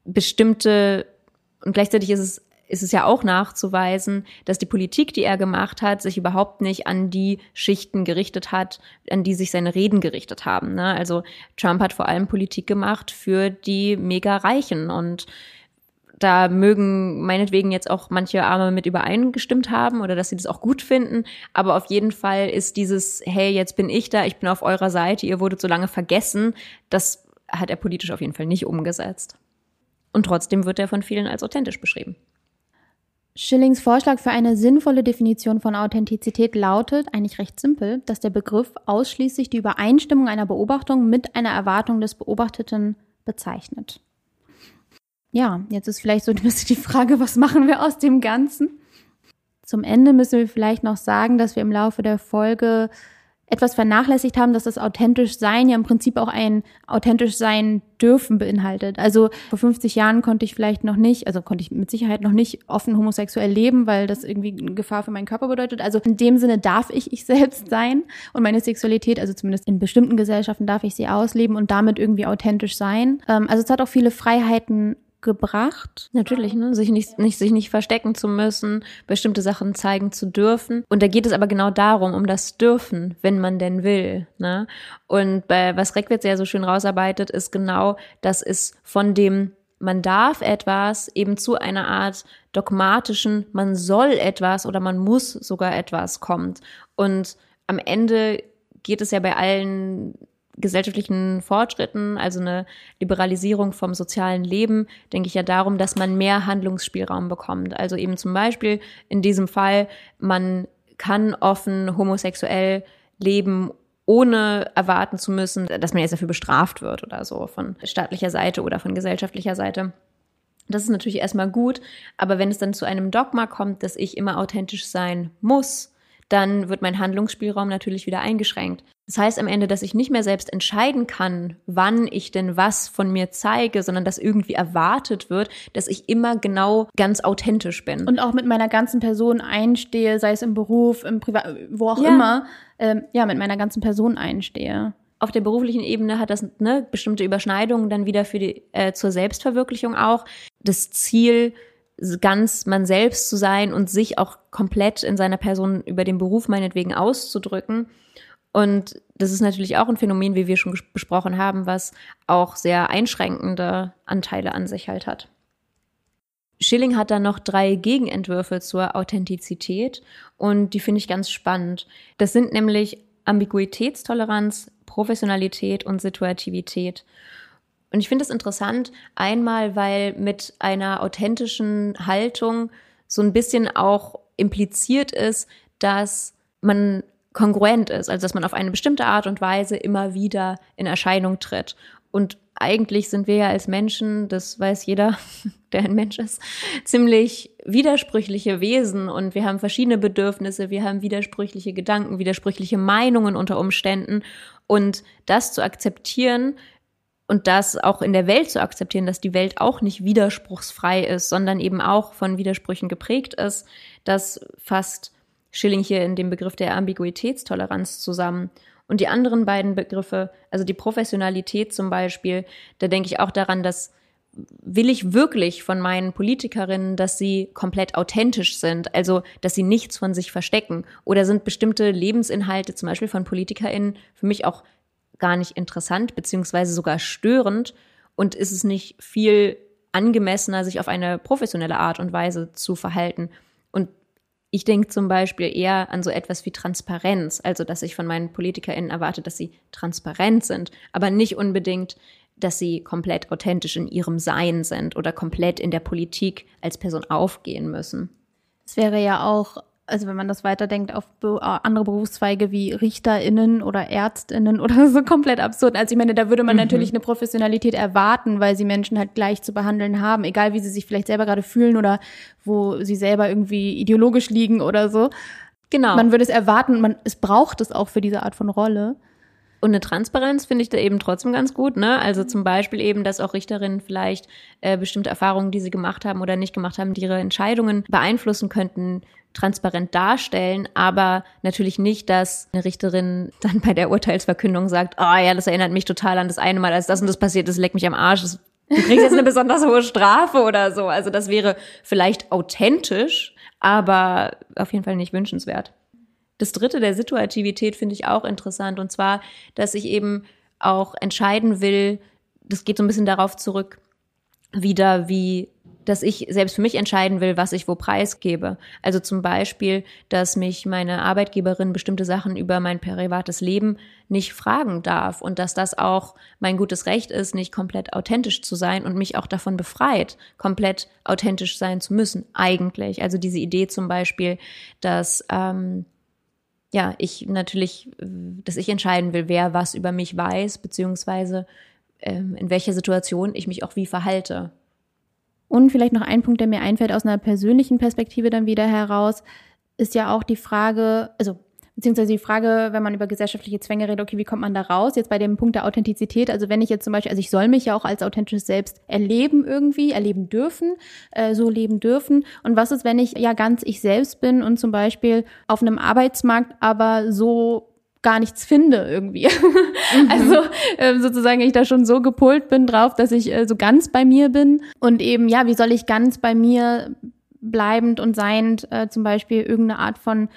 bestimmte, und gleichzeitig ist es, ist es ja auch nachzuweisen, dass die Politik, die er gemacht hat, sich überhaupt nicht an die Schichten gerichtet hat, an die sich seine Reden gerichtet haben. Ne? Also Trump hat vor allem Politik gemacht für die mega Reichen und da mögen meinetwegen jetzt auch manche Arme mit übereingestimmt haben oder dass sie das auch gut finden. Aber auf jeden Fall ist dieses, hey, jetzt bin ich da, ich bin auf eurer Seite, ihr wurdet so lange vergessen, das hat er politisch auf jeden Fall nicht umgesetzt. Und trotzdem wird er von vielen als authentisch beschrieben. Schillings Vorschlag für eine sinnvolle Definition von Authentizität lautet, eigentlich recht simpel, dass der Begriff ausschließlich die Übereinstimmung einer Beobachtung mit einer Erwartung des Beobachteten bezeichnet. Ja, jetzt ist vielleicht so *laughs* ein bisschen die Frage, was machen wir aus dem Ganzen? Zum Ende müssen wir vielleicht noch sagen, dass wir im Laufe der Folge etwas vernachlässigt haben, dass das authentisch sein ja im Prinzip auch ein authentisch sein dürfen beinhaltet. Also vor 50 Jahren konnte ich vielleicht noch nicht, also konnte ich mit Sicherheit noch nicht offen homosexuell leben, weil das irgendwie eine Gefahr für meinen Körper bedeutet. Also in dem Sinne darf ich ich selbst sein und meine Sexualität, also zumindest in bestimmten Gesellschaften darf ich sie ausleben und damit irgendwie authentisch sein. Ähm, also es hat auch viele Freiheiten gebracht. Natürlich, ne? sich nicht, nicht, sich nicht verstecken zu müssen, bestimmte Sachen zeigen zu dürfen. Und da geht es aber genau darum, um das Dürfen, wenn man denn will. Ne? Und bei was Reckwitz ja so schön rausarbeitet, ist genau, dass es von dem man darf etwas eben zu einer Art dogmatischen, man soll etwas oder man muss sogar etwas kommt. Und am Ende geht es ja bei allen gesellschaftlichen Fortschritten, also eine Liberalisierung vom sozialen Leben, denke ich ja darum, dass man mehr Handlungsspielraum bekommt. Also eben zum Beispiel in diesem Fall, man kann offen homosexuell leben, ohne erwarten zu müssen, dass man jetzt dafür bestraft wird oder so von staatlicher Seite oder von gesellschaftlicher Seite. Das ist natürlich erstmal gut, aber wenn es dann zu einem Dogma kommt, dass ich immer authentisch sein muss, dann wird mein Handlungsspielraum natürlich wieder eingeschränkt. Das heißt am Ende, dass ich nicht mehr selbst entscheiden kann, wann ich denn was von mir zeige, sondern dass irgendwie erwartet wird, dass ich immer genau ganz authentisch bin. Und auch mit meiner ganzen Person einstehe, sei es im Beruf, im Privat, wo auch ja. immer, ähm, ja, mit meiner ganzen Person einstehe auf der beruflichen Ebene hat das ne, bestimmte Überschneidungen dann wieder für die äh, zur Selbstverwirklichung auch. Das Ziel, ganz man selbst zu sein und sich auch komplett in seiner Person über den Beruf meinetwegen auszudrücken. Und das ist natürlich auch ein Phänomen, wie wir schon besprochen haben, was auch sehr einschränkende Anteile an sich halt hat. Schilling hat dann noch drei Gegenentwürfe zur Authentizität und die finde ich ganz spannend. Das sind nämlich Ambiguitätstoleranz, Professionalität und Situativität. Und ich finde es interessant, einmal, weil mit einer authentischen Haltung so ein bisschen auch impliziert ist, dass man kongruent ist, also dass man auf eine bestimmte Art und Weise immer wieder in Erscheinung tritt. Und eigentlich sind wir ja als Menschen, das weiß jeder, *laughs* der ein Mensch ist, ziemlich widersprüchliche Wesen. Und wir haben verschiedene Bedürfnisse, wir haben widersprüchliche Gedanken, widersprüchliche Meinungen unter Umständen. Und das zu akzeptieren und das auch in der Welt zu akzeptieren, dass die Welt auch nicht widerspruchsfrei ist, sondern eben auch von Widersprüchen geprägt ist, das fasst Schilling hier in dem Begriff der Ambiguitätstoleranz zusammen. Und die anderen beiden Begriffe, also die Professionalität zum Beispiel, da denke ich auch daran, dass will ich wirklich von meinen Politikerinnen, dass sie komplett authentisch sind, also dass sie nichts von sich verstecken? Oder sind bestimmte Lebensinhalte zum Beispiel von PolitikerInnen für mich auch gar nicht interessant, beziehungsweise sogar störend? Und ist es nicht viel angemessener, sich auf eine professionelle Art und Weise zu verhalten? Ich denke zum Beispiel eher an so etwas wie Transparenz, also dass ich von meinen PolitikerInnen erwarte, dass sie transparent sind, aber nicht unbedingt, dass sie komplett authentisch in ihrem Sein sind oder komplett in der Politik als Person aufgehen müssen. Es wäre ja auch also wenn man das weiterdenkt auf äh, andere Berufszweige wie RichterInnen oder ÄrztInnen *laughs* oder so komplett absurd. Also ich meine, da würde man mhm. natürlich eine Professionalität erwarten, weil sie Menschen halt gleich zu behandeln haben, egal wie sie sich vielleicht selber gerade fühlen oder wo sie selber irgendwie ideologisch liegen oder so. Genau. Man würde es erwarten, man, es braucht es auch für diese Art von Rolle. Und eine Transparenz finde ich da eben trotzdem ganz gut, ne? Also zum Beispiel eben, dass auch Richterinnen vielleicht äh, bestimmte Erfahrungen, die sie gemacht haben oder nicht gemacht haben, die ihre Entscheidungen beeinflussen könnten, transparent darstellen, aber natürlich nicht, dass eine Richterin dann bei der Urteilsverkündung sagt, oh ja, das erinnert mich total an das eine Mal, als das und das passiert ist, leck mich am Arsch, das, du kriegst jetzt eine *laughs* besonders hohe Strafe oder so. Also das wäre vielleicht authentisch, aber auf jeden Fall nicht wünschenswert. Das dritte der Situativität finde ich auch interessant und zwar, dass ich eben auch entscheiden will, das geht so ein bisschen darauf zurück, wieder wie dass ich selbst für mich entscheiden will, was ich wo preisgebe. Also zum Beispiel, dass mich meine Arbeitgeberin bestimmte Sachen über mein privates Leben nicht fragen darf und dass das auch mein gutes Recht ist, nicht komplett authentisch zu sein und mich auch davon befreit, komplett authentisch sein zu müssen, eigentlich. Also diese Idee zum Beispiel, dass ähm, ja, ich natürlich, dass ich entscheiden will, wer was über mich weiß, beziehungsweise ähm, in welcher Situation ich mich auch wie verhalte. Und vielleicht noch ein Punkt, der mir einfällt aus einer persönlichen Perspektive dann wieder heraus, ist ja auch die Frage, also beziehungsweise die Frage, wenn man über gesellschaftliche Zwänge redet, okay, wie kommt man da raus? Jetzt bei dem Punkt der Authentizität, also wenn ich jetzt zum Beispiel, also ich soll mich ja auch als authentisches Selbst erleben irgendwie, erleben dürfen, äh, so leben dürfen. Und was ist, wenn ich ja ganz ich selbst bin und zum Beispiel auf einem Arbeitsmarkt aber so gar nichts finde irgendwie. *laughs* Mhm. Also äh, sozusagen ich da schon so gepolt bin drauf, dass ich äh, so ganz bei mir bin. Und eben, ja, wie soll ich ganz bei mir bleibend und seiend äh, zum Beispiel irgendeine Art von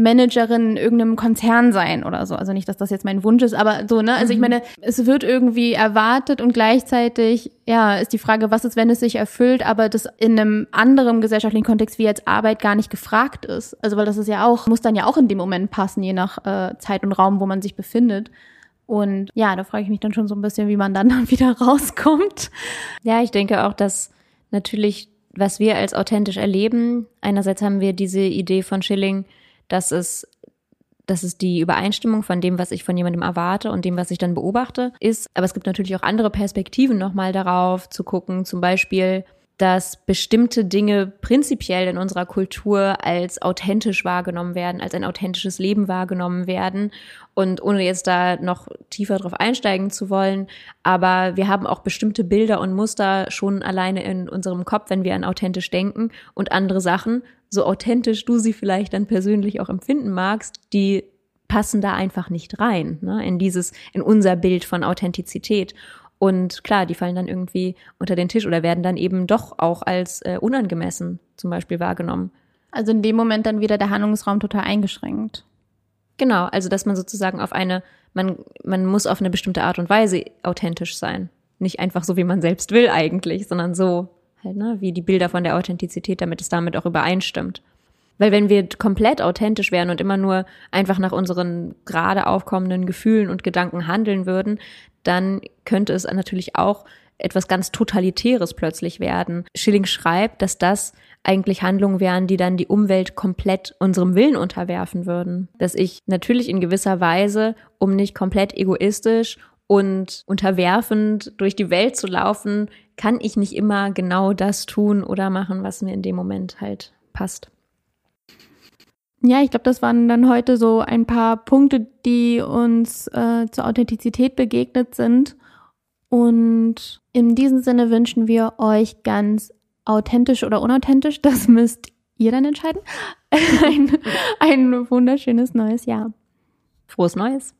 Managerin in irgendeinem Konzern sein oder so. Also nicht, dass das jetzt mein Wunsch ist, aber so, ne? Also mhm. ich meine, es wird irgendwie erwartet und gleichzeitig, ja, ist die Frage, was ist, wenn es sich erfüllt, aber das in einem anderen gesellschaftlichen Kontext wie jetzt Arbeit gar nicht gefragt ist. Also weil das ist ja auch, muss dann ja auch in dem Moment passen, je nach äh, Zeit und Raum, wo man sich befindet. Und ja, da frage ich mich dann schon so ein bisschen, wie man dann, dann *laughs* wieder rauskommt. Ja, ich denke auch, dass natürlich, was wir als authentisch erleben, einerseits haben wir diese Idee von Schilling, dass es dass es die Übereinstimmung von dem, was ich von jemandem erwarte und dem, was ich dann beobachte, ist. Aber es gibt natürlich auch andere Perspektiven nochmal darauf zu gucken. Zum Beispiel, dass bestimmte Dinge prinzipiell in unserer Kultur als authentisch wahrgenommen werden, als ein authentisches Leben wahrgenommen werden. Und ohne jetzt da noch tiefer drauf einsteigen zu wollen, aber wir haben auch bestimmte Bilder und Muster schon alleine in unserem Kopf, wenn wir an authentisch denken und andere Sachen so authentisch du sie vielleicht dann persönlich auch empfinden magst, die passen da einfach nicht rein, ne, in dieses, in unser Bild von Authentizität. Und klar, die fallen dann irgendwie unter den Tisch oder werden dann eben doch auch als äh, unangemessen zum Beispiel wahrgenommen. Also in dem Moment dann wieder der Handlungsraum total eingeschränkt. Genau, also dass man sozusagen auf eine, man, man muss auf eine bestimmte Art und Weise authentisch sein. Nicht einfach so, wie man selbst will eigentlich, sondern so, halt, ne, wie die Bilder von der Authentizität, damit es damit auch übereinstimmt. Weil wenn wir komplett authentisch wären und immer nur einfach nach unseren gerade aufkommenden Gefühlen und Gedanken handeln würden, dann könnte es natürlich auch etwas ganz Totalitäres plötzlich werden. Schilling schreibt, dass das eigentlich Handlungen wären, die dann die Umwelt komplett unserem Willen unterwerfen würden. Dass ich natürlich in gewisser Weise, um nicht komplett egoistisch und unterwerfend durch die Welt zu laufen, kann ich nicht immer genau das tun oder machen, was mir in dem Moment halt passt. Ja, ich glaube, das waren dann heute so ein paar Punkte, die uns äh, zur Authentizität begegnet sind. Und in diesem Sinne wünschen wir euch ganz authentisch oder unauthentisch, *laughs* das müsst ihr dann entscheiden, *laughs* ein, ein wunderschönes neues Jahr. Frohes Neues.